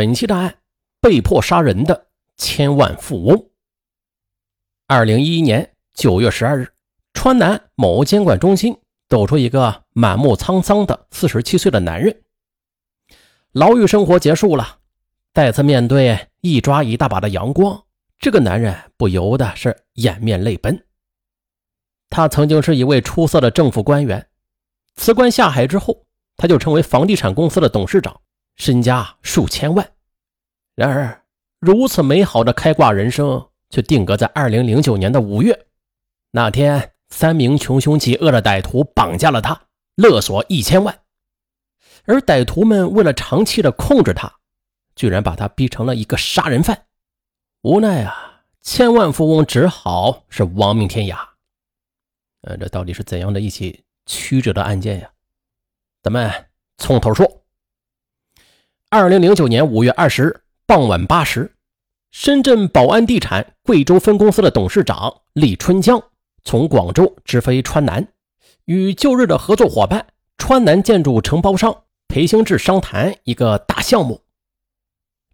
本期大案：被迫杀人的千万富翁。二零一一年九月十二日，川南某监管中心走出一个满目沧桑的四十七岁的男人。牢狱生活结束了，再次面对一抓一大把的阳光，这个男人不由得是掩面泪奔。他曾经是一位出色的政府官员，辞官下海之后，他就成为房地产公司的董事长。身家数千万，然而如此美好的开挂人生却定格在二零零九年的五月。那天，三名穷凶极恶的歹徒绑架了他，勒索一千万。而歹徒们为了长期的控制他，居然把他逼成了一个杀人犯。无奈啊，千万富翁只好是亡命天涯。呃，这到底是怎样的一起曲折的案件呀？咱们从头说。二零零九年五月二十日傍晚八时，深圳宝安地产贵州分公司的董事长李春江从广州直飞川南，与旧日的合作伙伴川南建筑承包商裴兴志商谈一个大项目。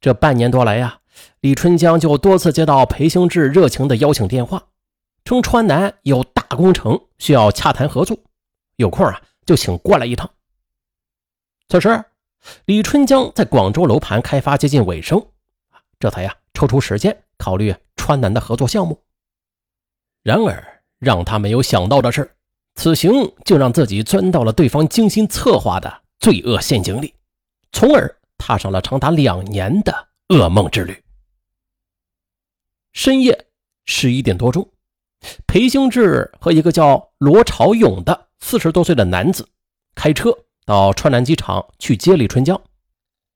这半年多来呀，李春江就多次接到裴兴志热情的邀请电话，称川南有大工程需要洽谈合作，有空啊就请过来一趟。此时。李春江在广州楼盘开发接近尾声，这才呀抽出时间考虑川南的合作项目。然而让他没有想到的是，此行竟让自己钻到了对方精心策划的罪恶陷阱里，从而踏上了长达两年的噩梦之旅。深夜十一点多钟，裴兴志和一个叫罗朝勇的四十多岁的男子开车。到川南机场去接李春江。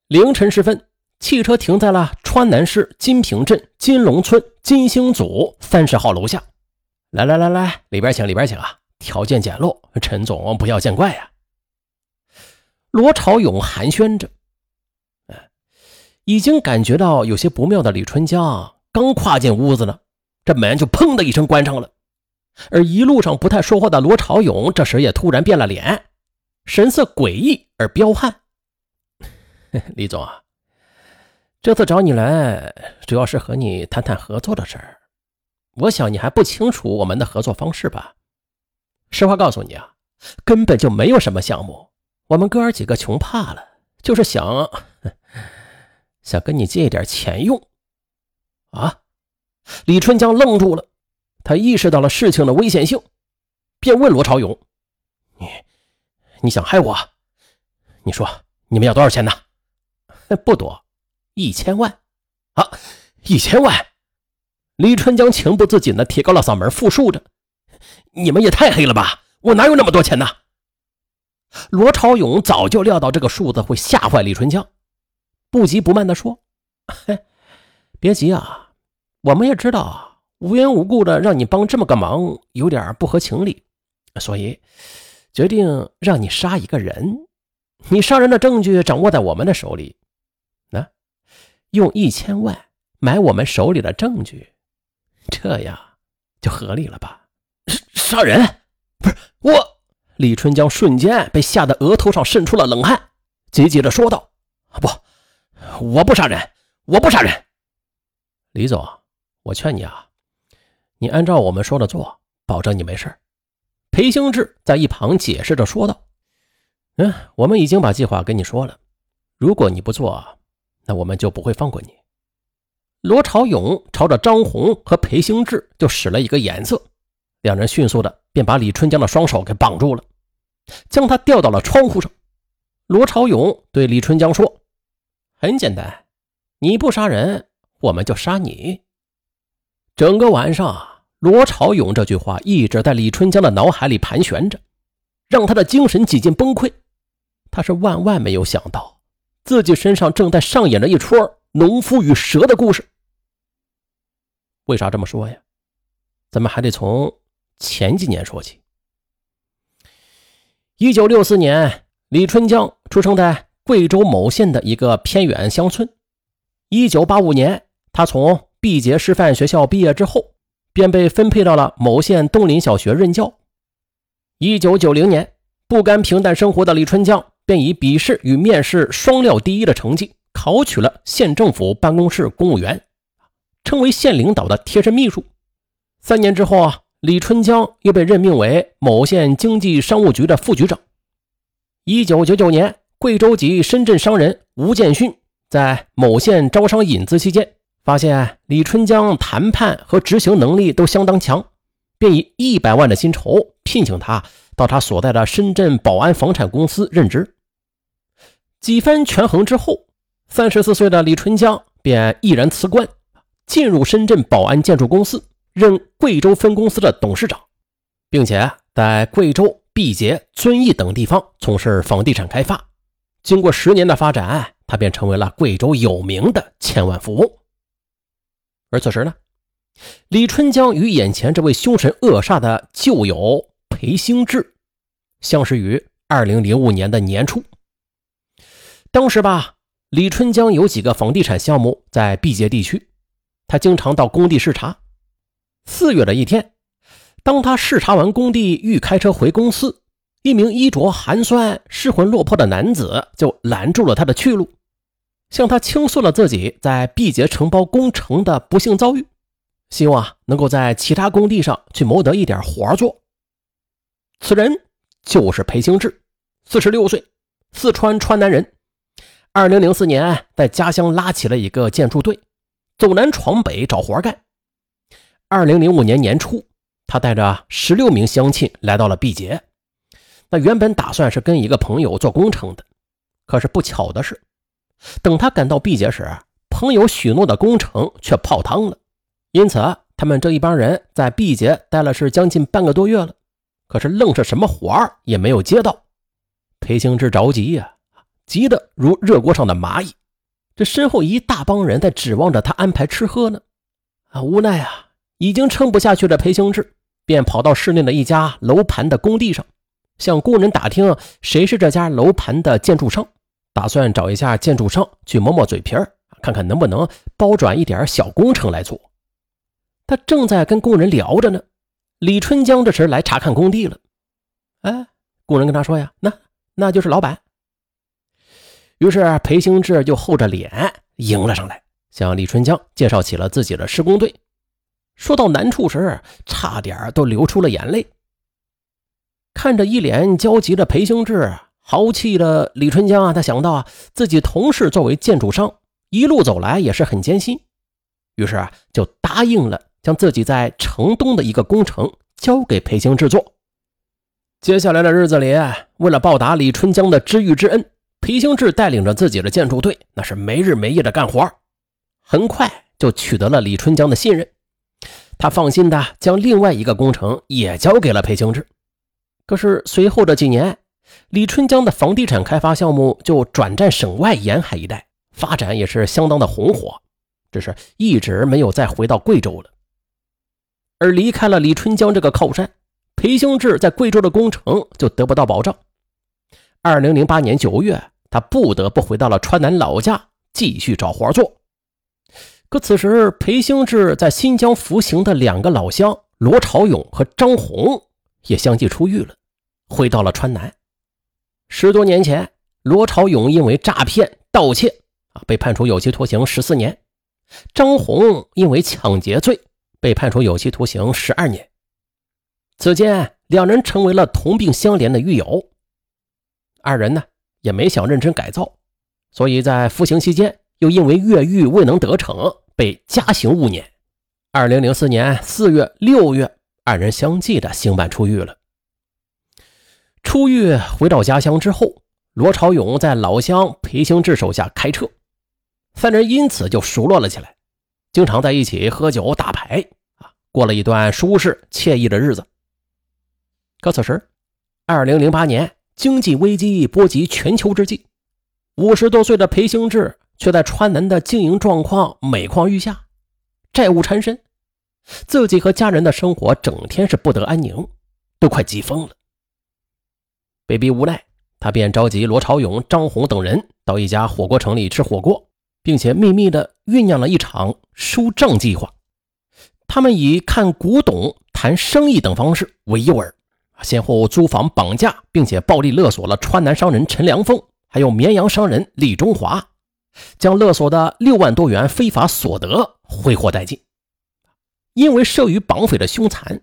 凌晨时分，汽车停在了川南市金平镇金龙村金星组三十号楼下。来来来来，里边请，里边请啊！条件简陋，陈总不要见怪呀。罗朝勇寒暄着，已经感觉到有些不妙的李春江刚跨进屋子呢，这门就砰的一声关上了。而一路上不太说话的罗朝勇，这时也突然变了脸。神色诡异而彪悍，李总啊，这次找你来主要是和你谈谈合作的事儿。我想你还不清楚我们的合作方式吧？实话告诉你啊，根本就没有什么项目。我们哥儿几个穷怕了，就是想 想跟你借一点钱用。啊！李春江愣住了，他意识到了事情的危险性，便问罗朝勇：“你？”你想害我？你说你们要多少钱呢？不多，一千万。啊，一千万！李春江情不自禁的提高了嗓门，复述着：“你们也太黑了吧！我哪有那么多钱呢？”罗朝勇早就料到这个数字会吓坏李春江，不急不慢的说：“，别急啊，我们也知道无缘无故的让你帮这么个忙有点不合情理，所以。”决定让你杀一个人，你杀人的证据掌握在我们的手里，那用一千万买我们手里的证据，这样就合理了吧？杀人？不是我！李春江瞬间被吓得额头上渗出了冷汗，急急的说道：“不，我不杀人，我不杀人。”李总，我劝你啊，你按照我们说的做，保证你没事。裴兴志在一旁解释着说道：“嗯，我们已经把计划跟你说了，如果你不做，那我们就不会放过你。”罗朝勇朝着张红和裴兴志就使了一个眼色，两人迅速的便把李春江的双手给绑住了，将他吊到了窗户上。罗朝勇对李春江说：“很简单，你不杀人，我们就杀你。”整个晚上。罗朝勇这句话一直在李春江的脑海里盘旋着，让他的精神几近崩溃。他是万万没有想到，自己身上正在上演着一出农夫与蛇的故事。为啥这么说呀？咱们还得从前几年说起。一九六四年，李春江出生在贵州某县的一个偏远乡村。一九八五年，他从毕节师范学校毕业之后。便被分配到了某县东林小学任教。一九九零年，不甘平淡生活的李春江便以笔试与面试双料第一的成绩考取了县政府办公室公务员，成为县领导的贴身秘书。三年之后啊，李春江又被任命为某县经济商务局的副局长。一九九九年，贵州籍深圳商人吴建勋在某县招商引资期间，发现李春江谈判和执行能力都相当强，便以一百万的薪酬聘请他到他所在的深圳宝安房产公司任职。几番权衡之后，三十四岁的李春江便毅然辞官，进入深圳宝安建筑公司。任贵州分公司的董事长，并且在贵州、毕节、遵义等地方从事房地产开发。经过十年的发展，他便成为了贵州有名的千万富翁。而此时呢，李春江与眼前这位凶神恶煞的旧友裴兴志相识于二零零五年的年初。当时吧，李春江有几个房地产项目在毕节地区，他经常到工地视察。四月的一天，当他视察完工地，欲开车回公司，一名衣着寒酸、失魂落魄的男子就拦住了他的去路，向他倾诉了自己在毕节承包工程的不幸遭遇，希望啊能够在其他工地上去谋得一点活做。此人就是裴兴志，四十六岁，四川川南人。二零零四年，在家乡拉起了一个建筑队，走南闯北找活干。二零零五年年初，他带着十六名乡亲来到了毕节。那原本打算是跟一个朋友做工程的，可是不巧的是，等他赶到毕节时，朋友许诺的工程却泡汤了。因此，他们这一帮人在毕节待了是将近半个多月了，可是愣是什么活儿也没有接到。裴兴志着急呀，急得如热锅上的蚂蚁。这身后一大帮人在指望着他安排吃喝呢，啊，无奈啊。已经撑不下去的裴兴志，便跑到市内的一家楼盘的工地上，向工人打听谁是这家楼盘的建筑商，打算找一下建筑商去磨磨嘴皮儿，看看能不能包转一点小工程来做。他正在跟工人聊着呢，李春江这时来查看工地了。哎，工人跟他说呀：“那那就是老板。”于是裴兴志就厚着脸迎了上来，向李春江介绍起了自己的施工队。说到难处时，差点都流出了眼泪。看着一脸焦急的裴兴志，豪气的李春江啊，他想到啊，自己同事作为建筑商，一路走来也是很艰辛，于是啊，就答应了将自己在城东的一个工程交给裴兴志做。接下来的日子里，为了报答李春江的知遇之恩，裴兴志带领着自己的建筑队，那是没日没夜的干活，很快就取得了李春江的信任。他放心的将另外一个工程也交给了裴兴志，可是随后的几年，李春江的房地产开发项目就转战省外沿海一带，发展也是相当的红火，只是一直没有再回到贵州了。而离开了李春江这个靠山，裴兴志在贵州的工程就得不到保障。二零零八年九月，他不得不回到了川南老家，继续找活做。可此时，裴兴志在新疆服刑的两个老乡罗朝勇和张红也相继出狱了，回到了川南。十多年前，罗朝勇因为诈骗、盗窃啊被判处有期徒刑十四年，张红因为抢劫罪被判处有期徒刑十二年。此间，两人成为了同病相怜的狱友。二人呢也没想认真改造，所以在服刑期间又因为越狱未能得逞。被加刑五年。二零零四年四月、六月，二人相继的刑满出狱了。出狱回到家乡之后，罗朝勇在老乡裴兴志手下开车，三人因此就熟络了起来，经常在一起喝酒打牌啊，过了一段舒适惬意的日子。可此时，二零零八年经济危机波及全球之际，五十多岁的裴兴志。却在川南的经营状况每况愈下，债务缠身，自己和家人的生活整天是不得安宁，都快急疯了。被逼无奈，他便召集罗朝勇、张红等人到一家火锅城里吃火锅，并且秘密的酝酿了一场收账计划。他们以看古董、谈生意等方式为诱饵，先后租房绑架，并且暴力勒索了川南商人陈良凤，还有绵阳商人李中华。将勒索的六万多元非法所得挥霍殆尽。因为慑于绑匪的凶残，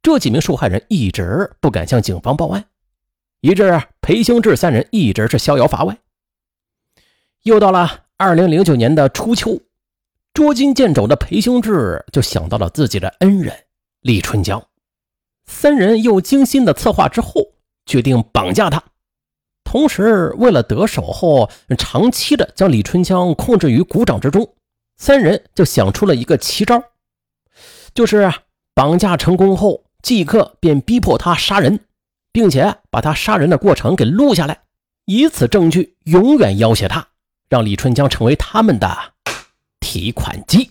这几名受害人一直不敢向警方报案，以致裴兴志三人一直是逍遥法外。又到了二零零九年的初秋，捉襟见肘的裴兴志就想到了自己的恩人李春江，三人又精心的策划之后，决定绑架他。同时，为了得手后长期的将李春江控制于股掌之中，三人就想出了一个奇招，就是绑架成功后，即刻便逼迫他杀人，并且把他杀人的过程给录下来，以此证据永远要挟他，让李春江成为他们的提款机。